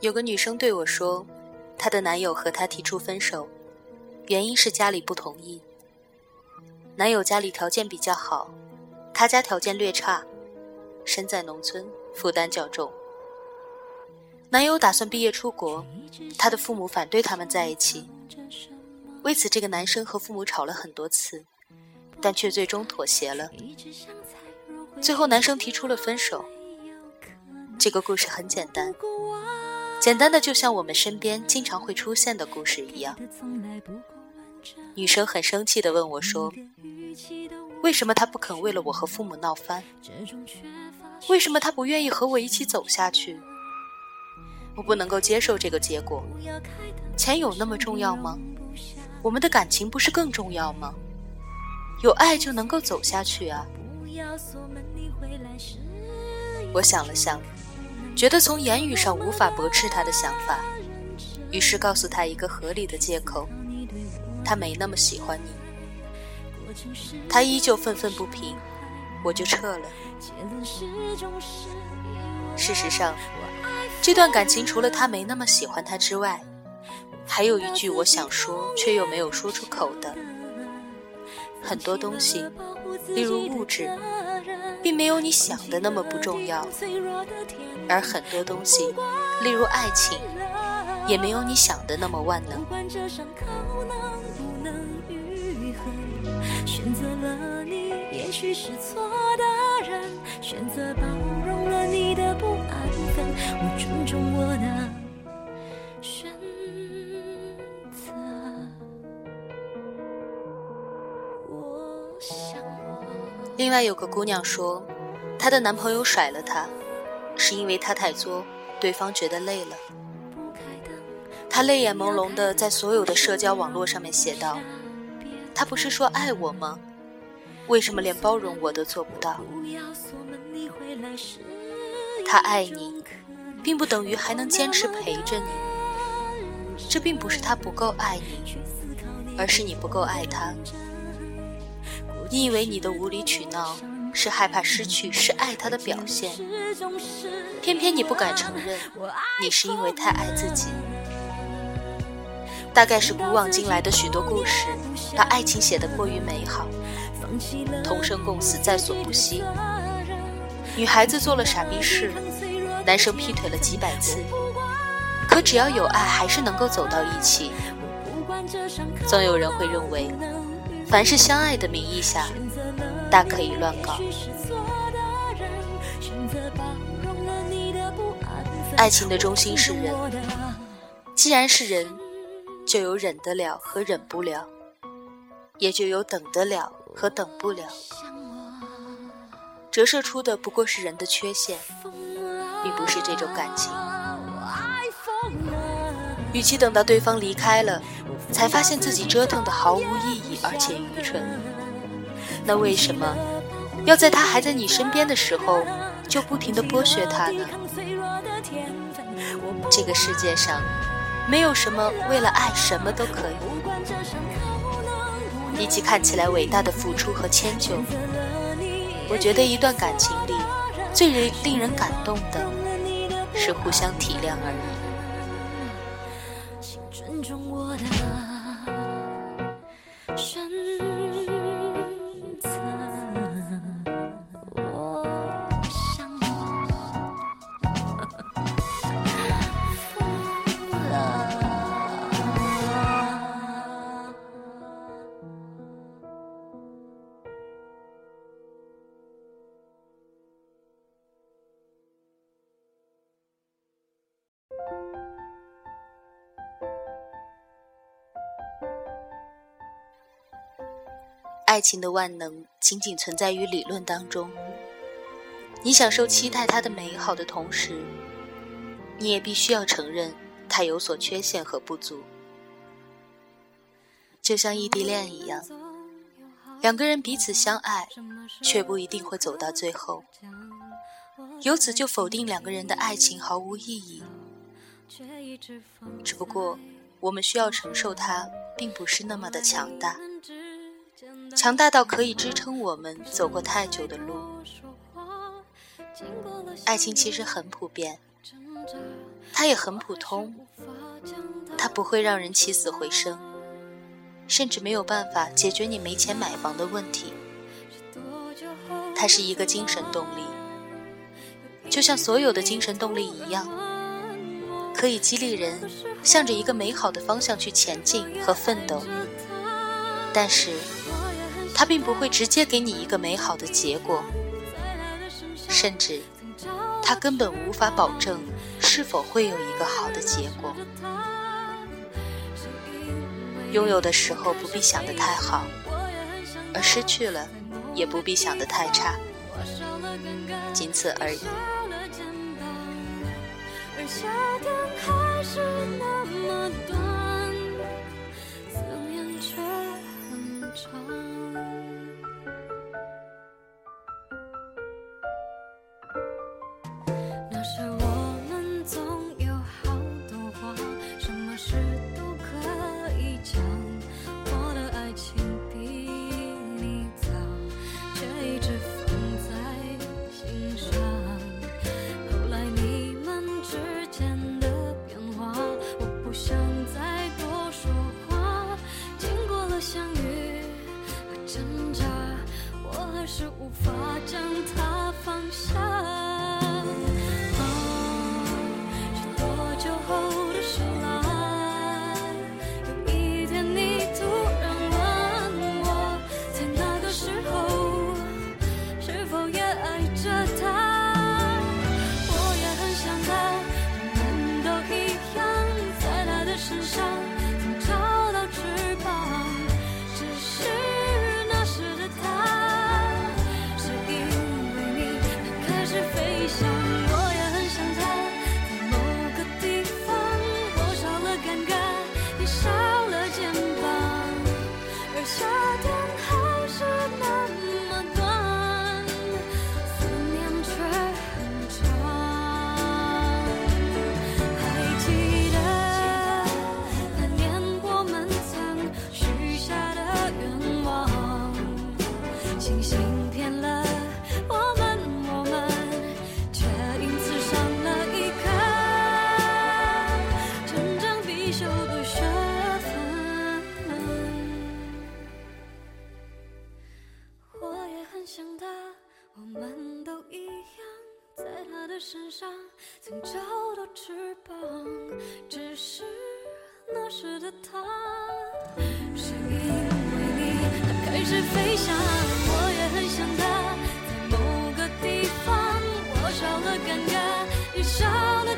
有个女生对我说，她的男友和她提出分手，原因是家里不同意。男友家里条件比较好，她家条件略差，身在农村，负担较重。男友打算毕业出国，他的父母反对他们在一起，为此这个男生和父母吵了很多次，但却最终妥协了。最后男生提出了分手。这个故事很简单。简单的，就像我们身边经常会出现的故事一样。女生很生气的问我说：“为什么他不肯为了我和父母闹翻？为什么他不愿意和我一起走下去？我不能够接受这个结果。钱有那么重要吗？我们的感情不是更重要吗？有爱就能够走下去啊！”我想了想。觉得从言语上无法驳斥他的想法，于是告诉他一个合理的借口：他没那么喜欢你。他依旧愤愤不平，我就撤了。事实上，这段感情除了他没那么喜欢他之外，还有一句我想说却又没有说出口的：很多东西，例如物质。并没有你想的那么不重要，而很多东西，例如爱情，也没有你想的那么万能。选择了你，也许是错的人；选择包容了你的不安分，我尊重我的另外有个姑娘说，她的男朋友甩了她，是因为她太作，对方觉得累了。她泪眼朦胧的在所有的社交网络上面写道：“他不是说爱我吗？为什么连包容我都做不到？他爱你，并不等于还能坚持陪着你。这并不是他不够爱你，而是你不够爱他。”你以为你的无理取闹是害怕失去，是爱他的表现，偏偏你不敢承认，你是因为太爱自己。大概是古往今来的许多故事，把爱情写得过于美好，同生共死在所不惜。女孩子做了傻逼事，男生劈腿了几百次，可只要有爱，还是能够走到一起。总有人会认为。凡是相爱的名义下，大可以乱搞。爱情的中心是人，既然是人，就有忍得了和忍不了，也就有等得了和等不了。折射出的不过是人的缺陷，并不是这种感情。与其等到对方离开了，才发现自己折腾的毫无意义，而且愚蠢。那为什么要在他还在你身边的时候，就不停的剥削他呢？这个世界上，没有什么为了爱什么都可以。比起看起来伟大的付出和迁就，我觉得一段感情里，最令令人感动的，是互相体谅而已。爱情的万能仅仅存在于理论当中。你享受期待它的美好的同时，你也必须要承认它有所缺陷和不足。就像异地恋一样，两个人彼此相爱，却不一定会走到最后。由此就否定两个人的爱情毫无意义。只不过，我们需要承受它，并不是那么的强大。强大到可以支撑我们走过太久的路。爱情其实很普遍，它也很普通，它不会让人起死回生，甚至没有办法解决你没钱买房的问题。它是一个精神动力，就像所有的精神动力一样，可以激励人向着一个美好的方向去前进和奋斗。但是，它并不会直接给你一个美好的结果，甚至，它根本无法保证是否会有一个好的结果。拥有的时候不必想得太好，而失去了。也不必想得太差，仅此而已而夏天还是那。挣扎我还是无法将他放下。身上曾找到翅膀，只是那时的他，是因为你，他开始飞翔。我也很想他，在某个地方，我少了尴尬，也少了。